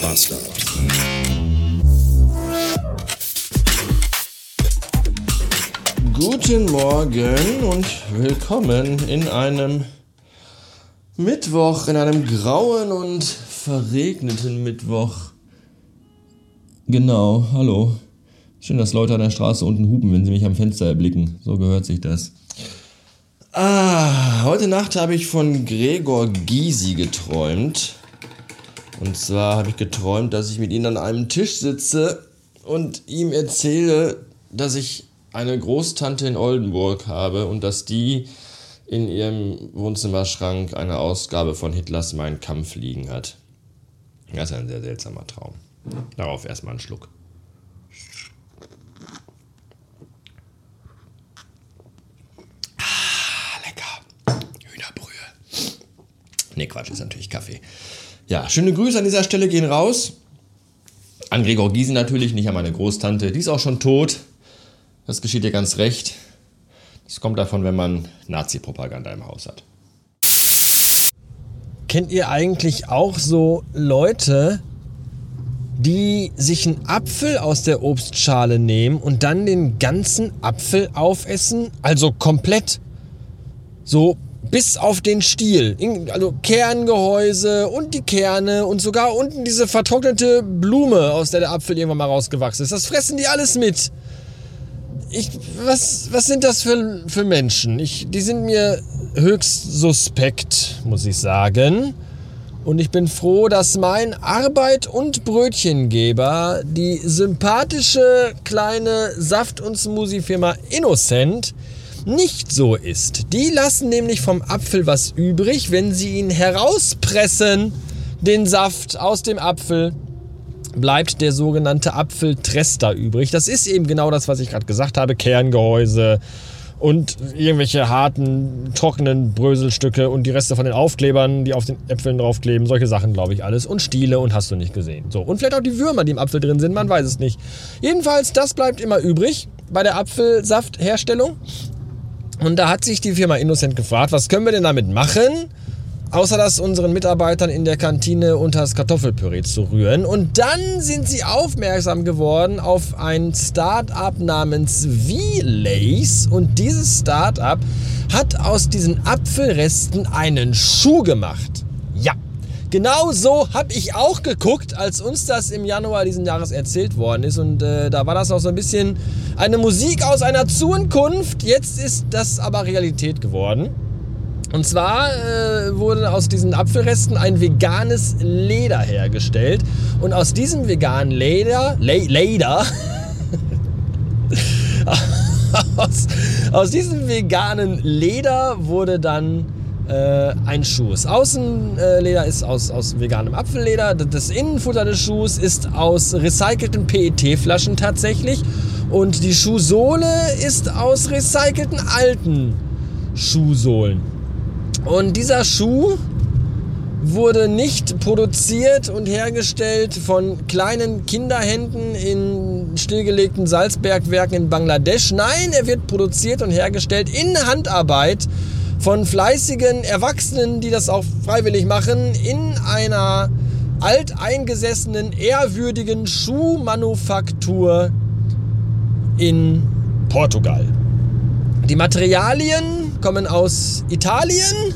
Bastard. Guten Morgen und willkommen in einem Mittwoch, in einem grauen und verregneten Mittwoch. Genau, hallo. Schön, dass Leute an der Straße unten hupen, wenn sie mich am Fenster erblicken. So gehört sich das. Ah, heute Nacht habe ich von Gregor Gysi geträumt. Und zwar habe ich geträumt, dass ich mit ihm an einem Tisch sitze und ihm erzähle, dass ich eine Großtante in Oldenburg habe und dass die in ihrem Wohnzimmerschrank eine Ausgabe von Hitlers Mein Kampf liegen hat. Das ist ein sehr seltsamer Traum. Darauf erstmal einen Schluck. Ah, lecker. Hühnerbrühe. Ne, Quatsch, ist natürlich Kaffee. Ja, schöne Grüße an dieser Stelle gehen raus. An Gregor Giesen natürlich, nicht an meine Großtante. Die ist auch schon tot. Das geschieht dir ganz recht. Das kommt davon, wenn man Nazi-Propaganda im Haus hat. Kennt ihr eigentlich auch so Leute, die sich einen Apfel aus der Obstschale nehmen und dann den ganzen Apfel aufessen? Also komplett. So bis auf den Stiel. Also Kerngehäuse und die Kerne und sogar unten diese vertrocknete Blume, aus der der Apfel irgendwann mal rausgewachsen ist. Das fressen die alles mit ich, was, was sind das für, für Menschen? Ich, die sind mir höchst suspekt, muss ich sagen. Und ich bin froh, dass mein Arbeit- und Brötchengeber, die sympathische kleine Saft- und Smoothie-Firma Innocent, nicht so ist. Die lassen nämlich vom Apfel was übrig, wenn sie ihn herauspressen, den Saft aus dem Apfel bleibt der sogenannte Apfeltrester übrig. Das ist eben genau das, was ich gerade gesagt habe. Kerngehäuse und irgendwelche harten, trockenen Bröselstücke und die Reste von den Aufklebern, die auf den Äpfeln draufkleben. Solche Sachen, glaube ich, alles. Und Stiele und hast du nicht gesehen. So. Und vielleicht auch die Würmer, die im Apfel drin sind, man weiß es nicht. Jedenfalls, das bleibt immer übrig bei der Apfelsaftherstellung. Und da hat sich die Firma Innocent gefragt, was können wir denn damit machen? außer das unseren Mitarbeitern in der Kantine unter das Kartoffelpüree zu rühren. Und dann sind sie aufmerksam geworden auf ein Start-up namens V-Lace. Und dieses Start-up hat aus diesen Apfelresten einen Schuh gemacht. Genau so habe ich auch geguckt, als uns das im Januar diesen Jahres erzählt worden ist. Und äh, da war das auch so ein bisschen eine Musik aus einer Zukunft. Jetzt ist das aber Realität geworden. Und zwar äh, wurde aus diesen Apfelresten ein veganes Leder hergestellt. Und aus diesem veganen Leder, Le Leder, aus, aus diesem veganen Leder wurde dann äh, ein Schuh. Das Außenleder ist aus, aus veganem Apfelleder. Das Innenfutter des Schuhs ist aus recycelten PET-Flaschen tatsächlich. Und die Schuhsohle ist aus recycelten alten Schuhsohlen. Und dieser Schuh wurde nicht produziert und hergestellt von kleinen Kinderhänden in stillgelegten Salzbergwerken in Bangladesch. Nein, er wird produziert und hergestellt in Handarbeit von fleißigen Erwachsenen, die das auch freiwillig machen, in einer alteingesessenen, ehrwürdigen Schuhmanufaktur in Portugal. Die Materialien kommen aus Italien.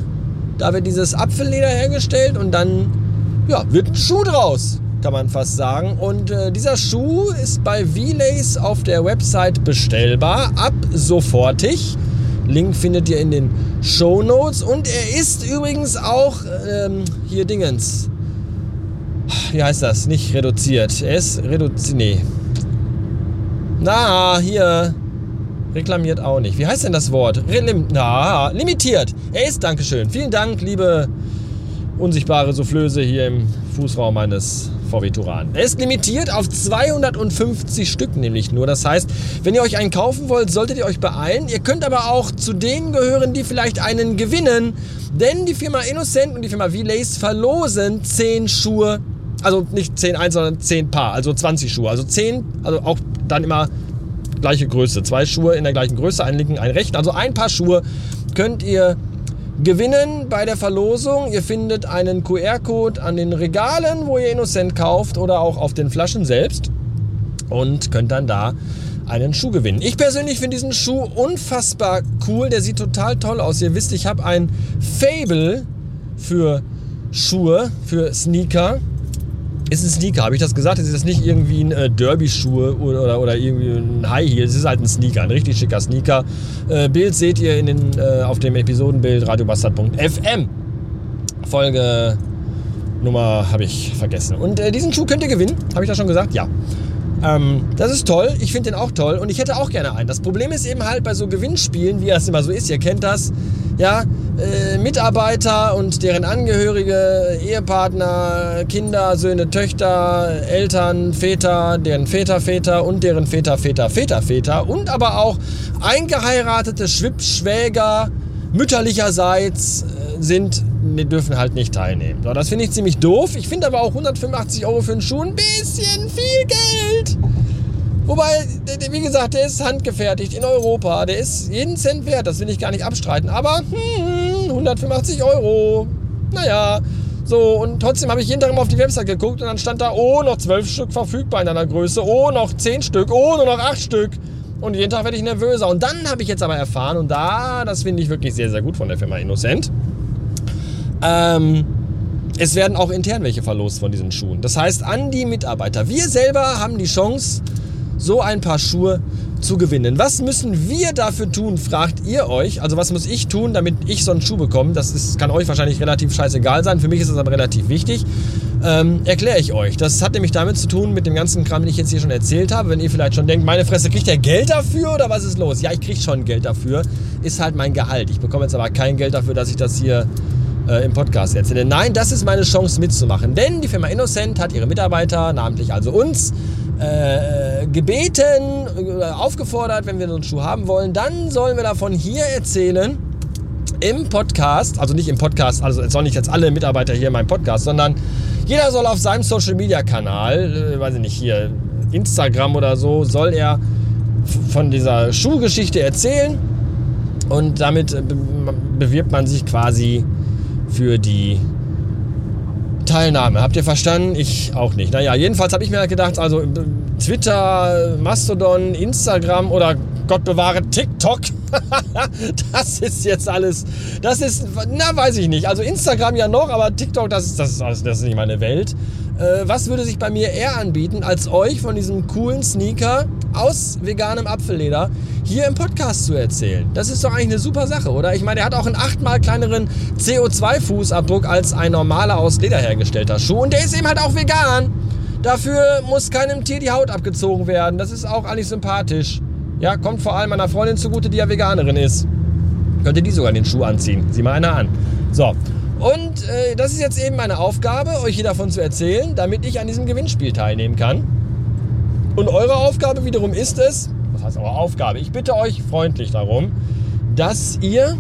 Da wird dieses Apfelleder hergestellt und dann ja, wird ein Schuh draus, kann man fast sagen. Und äh, dieser Schuh ist bei V-Lace auf der Website bestellbar, ab sofortig. Link findet ihr in den Show Notes. Und er ist übrigens auch ähm, hier Dingens. Wie heißt das? Nicht reduziert. Er ist reduziert. Nee. Na, hier. Reklamiert auch nicht. Wie heißt denn das Wort? Relim na, limitiert. Er ist, Dankeschön. Vielen Dank, liebe unsichtbare Soufflöse hier im Fußraum meines VW Turan. Er ist limitiert auf 250 Stück nämlich nur. Das heißt, wenn ihr euch einen kaufen wollt, solltet ihr euch beeilen. Ihr könnt aber auch zu denen gehören, die vielleicht einen gewinnen. Denn die Firma Innocent und die Firma V-Lace verlosen 10 Schuhe. Also nicht 10 eins, sondern 10 Paar. Also 20 Schuhe. Also 10, also auch dann immer gleiche Größe. Zwei Schuhe in der gleichen Größe, ein linken, ein rechten. Also ein Paar Schuhe könnt ihr gewinnen bei der Verlosung. Ihr findet einen QR-Code an den Regalen, wo ihr Innocent kauft oder auch auf den Flaschen selbst und könnt dann da einen Schuh gewinnen. Ich persönlich finde diesen Schuh unfassbar cool. Der sieht total toll aus. Ihr wisst, ich habe ein Fable für Schuhe, für Sneaker. Ist ein Sneaker, habe ich das gesagt? Es ist nicht irgendwie ein äh, Derby-Schuh oder, oder, oder, irgendwie ein High Heel. Es ist halt ein Sneaker, ein richtig schicker Sneaker. Äh, Bild seht ihr in den, äh, auf dem Episodenbild radiobastard.fm. Folge Nummer habe ich vergessen. Und äh, diesen Schuh könnt ihr gewinnen. Habe ich das schon gesagt? Ja. Ähm, das ist toll. Ich finde den auch toll und ich hätte auch gerne einen. Das Problem ist eben halt bei so Gewinnspielen, wie das immer so ist, ihr kennt das, ja, äh, Mitarbeiter und deren Angehörige, Ehepartner, Kinder, Söhne, Töchter, Eltern, Väter, deren Väter, Väter und deren Väter, Väter, Väter, Väter und aber auch eingeheiratete Schwibschwäger mütterlicherseits äh, sind, die dürfen halt nicht teilnehmen. So, das finde ich ziemlich doof. Ich finde aber auch 185 Euro für einen Schuh ein bisschen viel Geld. Wobei, wie gesagt, der ist handgefertigt in Europa. Der ist jeden Cent wert, das will ich gar nicht abstreiten. Aber hm, 185 Euro. Naja. So, und trotzdem habe ich jeden Tag immer auf die Website geguckt und dann stand da, oh, noch 12 Stück verfügbar in einer Größe, oh, noch 10 Stück, oh, nur noch 8 Stück. Und jeden Tag werde ich nervöser. Und dann habe ich jetzt aber erfahren, und da, das finde ich wirklich sehr, sehr gut von der Firma Innocent, ähm, es werden auch intern welche verlost von diesen Schuhen. Das heißt, an die Mitarbeiter. Wir selber haben die Chance, so ein paar Schuhe zu gewinnen. Was müssen wir dafür tun, fragt ihr euch. Also was muss ich tun, damit ich so einen Schuh bekomme? Das ist, kann euch wahrscheinlich relativ scheißegal sein. Für mich ist das aber relativ wichtig. Ähm, Erkläre ich euch. Das hat nämlich damit zu tun, mit dem ganzen Kram, den ich jetzt hier schon erzählt habe. Wenn ihr vielleicht schon denkt, meine Fresse, kriegt der Geld dafür oder was ist los? Ja, ich kriege schon Geld dafür. Ist halt mein Gehalt. Ich bekomme jetzt aber kein Geld dafür, dass ich das hier äh, im Podcast erzähle. Nein, das ist meine Chance mitzumachen. Denn die Firma Innocent hat ihre Mitarbeiter, namentlich also uns, äh, gebeten, äh, aufgefordert, wenn wir so einen Schuh haben wollen, dann sollen wir davon hier erzählen im Podcast, also nicht im Podcast, also es sollen nicht jetzt alle Mitarbeiter hier in meinem Podcast, sondern jeder soll auf seinem Social Media Kanal, äh, weiß ich nicht, hier Instagram oder so, soll er von dieser Schuhgeschichte erzählen und damit äh, bewirbt man sich quasi für die Teilnahme. Habt ihr verstanden? Ich auch nicht. Naja, jedenfalls habe ich mir gedacht, also Twitter, Mastodon, Instagram oder Gott bewahre TikTok. das ist jetzt alles. Das ist, na, weiß ich nicht. Also Instagram ja noch, aber TikTok, das ist, das ist, das ist nicht meine Welt. Äh, was würde sich bei mir eher anbieten, als euch von diesem coolen Sneaker aus veganem Apfelleder hier im Podcast zu erzählen? Das ist doch eigentlich eine super Sache, oder? Ich meine, er hat auch einen achtmal kleineren CO2-Fußabdruck als ein normaler aus Leder hergestellter Schuh und der ist eben halt auch vegan. Dafür muss keinem Tier die Haut abgezogen werden. Das ist auch eigentlich sympathisch. Ja, kommt vor allem meiner Freundin zugute, die ja Veganerin ist. Könnte die sogar den Schuh anziehen. Sieh mal einer an. So, und äh, das ist jetzt eben meine Aufgabe, euch hier davon zu erzählen, damit ich an diesem Gewinnspiel teilnehmen kann. Und eure Aufgabe wiederum ist es, was heißt eure Aufgabe? Ich bitte euch freundlich darum, dass ihr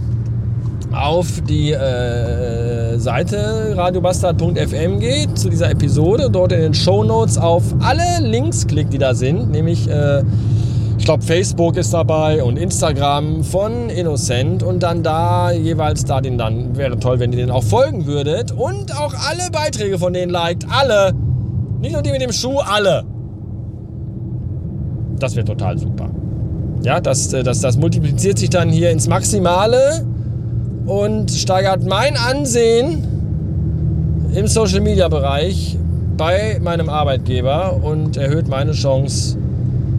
auf die äh, Seite radiobastard.fm geht zu dieser Episode, dort in den Show Notes auf alle Links klickt, die da sind, nämlich äh, ich glaube, Facebook ist dabei und Instagram von Innocent und dann da jeweils da den dann. Wäre toll, wenn ihr den auch folgen würdet und auch alle Beiträge von denen liked. Alle. Nicht nur die mit dem Schuh, alle. Das wäre total super. Ja, das, äh, das, das multipliziert sich dann hier ins Maximale und steigert mein Ansehen im Social Media Bereich bei meinem Arbeitgeber und erhöht meine Chance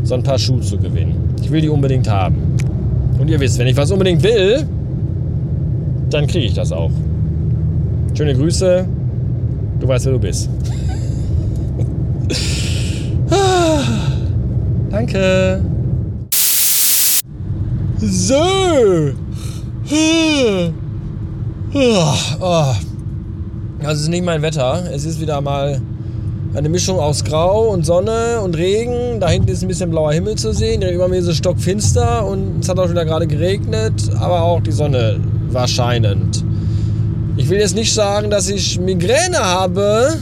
so ein paar Schuhe zu gewinnen. Ich will die unbedingt haben. Und ihr wisst, wenn ich was unbedingt will, dann kriege ich das auch. Schöne Grüße. Du weißt, wer du bist. Danke. So. Oh. Das ist nicht mein Wetter. Es ist wieder mal eine Mischung aus Grau und Sonne und Regen. Da hinten ist ein bisschen blauer Himmel zu sehen. Direkt über mir ist es stockfinster und es hat auch wieder gerade geregnet, aber auch die Sonne war scheinend. Ich will jetzt nicht sagen, dass ich Migräne habe,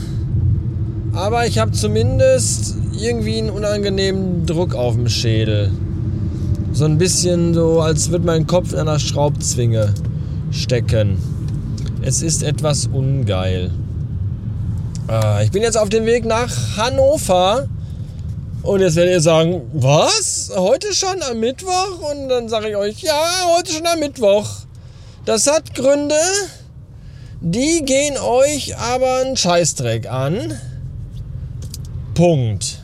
aber ich habe zumindest irgendwie einen unangenehmen Druck auf dem Schädel. So ein bisschen so, als würde mein Kopf in einer Schraubzwinge stecken. Es ist etwas ungeil. Äh, ich bin jetzt auf dem Weg nach Hannover. Und jetzt werdet ihr sagen, was? Heute schon am Mittwoch? Und dann sage ich euch, ja, heute schon am Mittwoch. Das hat Gründe, die gehen euch aber einen Scheißdreck an. Punkt.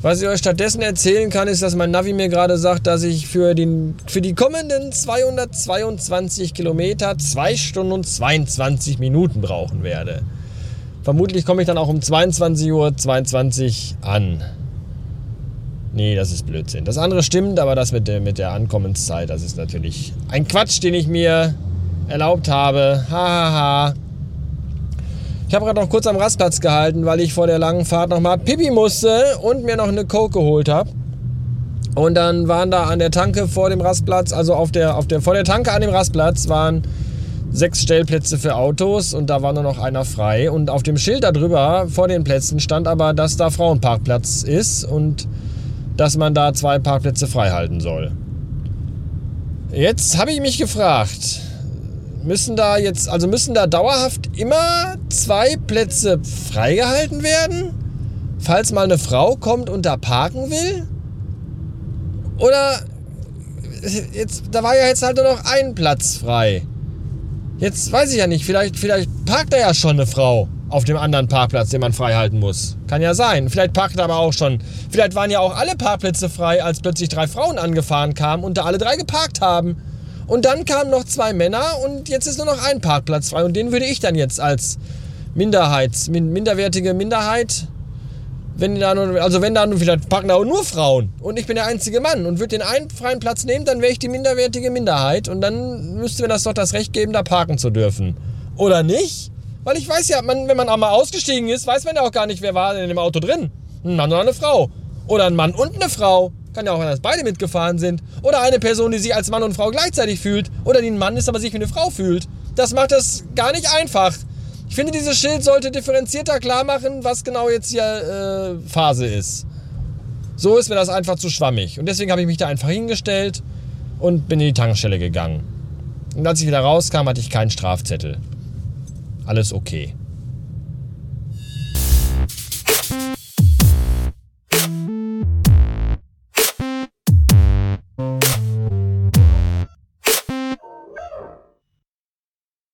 Was ich euch stattdessen erzählen kann, ist, dass mein Navi mir gerade sagt, dass ich für, den, für die kommenden 222 Kilometer 2 Stunden und 22 Minuten brauchen werde. Vermutlich komme ich dann auch um 22.22 Uhr 22 an. Nee, das ist Blödsinn. Das andere stimmt, aber das mit der, mit der Ankommenszeit, das ist natürlich ein Quatsch, den ich mir erlaubt habe. Hahaha. Ha, ha. Ich habe gerade noch kurz am Rastplatz gehalten, weil ich vor der langen Fahrt nochmal Pipi musste und mir noch eine Coke geholt habe. Und dann waren da an der Tanke vor dem Rastplatz, also auf der, auf der, vor der Tanke an dem Rastplatz waren sechs Stellplätze für Autos und da war nur noch einer frei. Und auf dem Schild darüber vor den Plätzen stand aber, dass da Frauenparkplatz ist und dass man da zwei Parkplätze frei halten soll. Jetzt habe ich mich gefragt, müssen da jetzt, also müssen da dauerhaft immer zwei Plätze freigehalten werden, falls mal eine Frau kommt und da parken will? Oder jetzt, da war ja jetzt halt nur noch ein Platz frei. Jetzt weiß ich ja nicht, vielleicht, vielleicht parkt da ja schon eine Frau auf dem anderen Parkplatz, den man frei halten muss. Kann ja sein. Vielleicht parkt aber auch schon. Vielleicht waren ja auch alle Parkplätze frei, als plötzlich drei Frauen angefahren kamen und da alle drei geparkt haben. Und dann kamen noch zwei Männer und jetzt ist nur noch ein Parkplatz frei. Und den würde ich dann jetzt als Minderheits, minderwertige Minderheit, wenn da nur, also wenn da nur, vielleicht parken da nur Frauen und ich bin der einzige Mann und würde den einen freien Platz nehmen, dann wäre ich die minderwertige Minderheit und dann müsste mir das doch das Recht geben, da parken zu dürfen. Oder nicht? Weil ich weiß ja, man, wenn man einmal ausgestiegen ist, weiß man ja auch gar nicht, wer war in dem Auto drin. Ein Mann oder eine Frau. Oder ein Mann und eine Frau. Kann ja auch sein, dass beide mitgefahren sind. Oder eine Person, die sich als Mann und Frau gleichzeitig fühlt. Oder die ein Mann ist, aber sich wie eine Frau fühlt. Das macht das gar nicht einfach. Ich finde, dieses Schild sollte differenzierter klar machen, was genau jetzt hier äh, Phase ist. So ist mir das einfach zu schwammig. Und deswegen habe ich mich da einfach hingestellt und bin in die Tankstelle gegangen. Und als ich wieder rauskam, hatte ich keinen Strafzettel alles okay.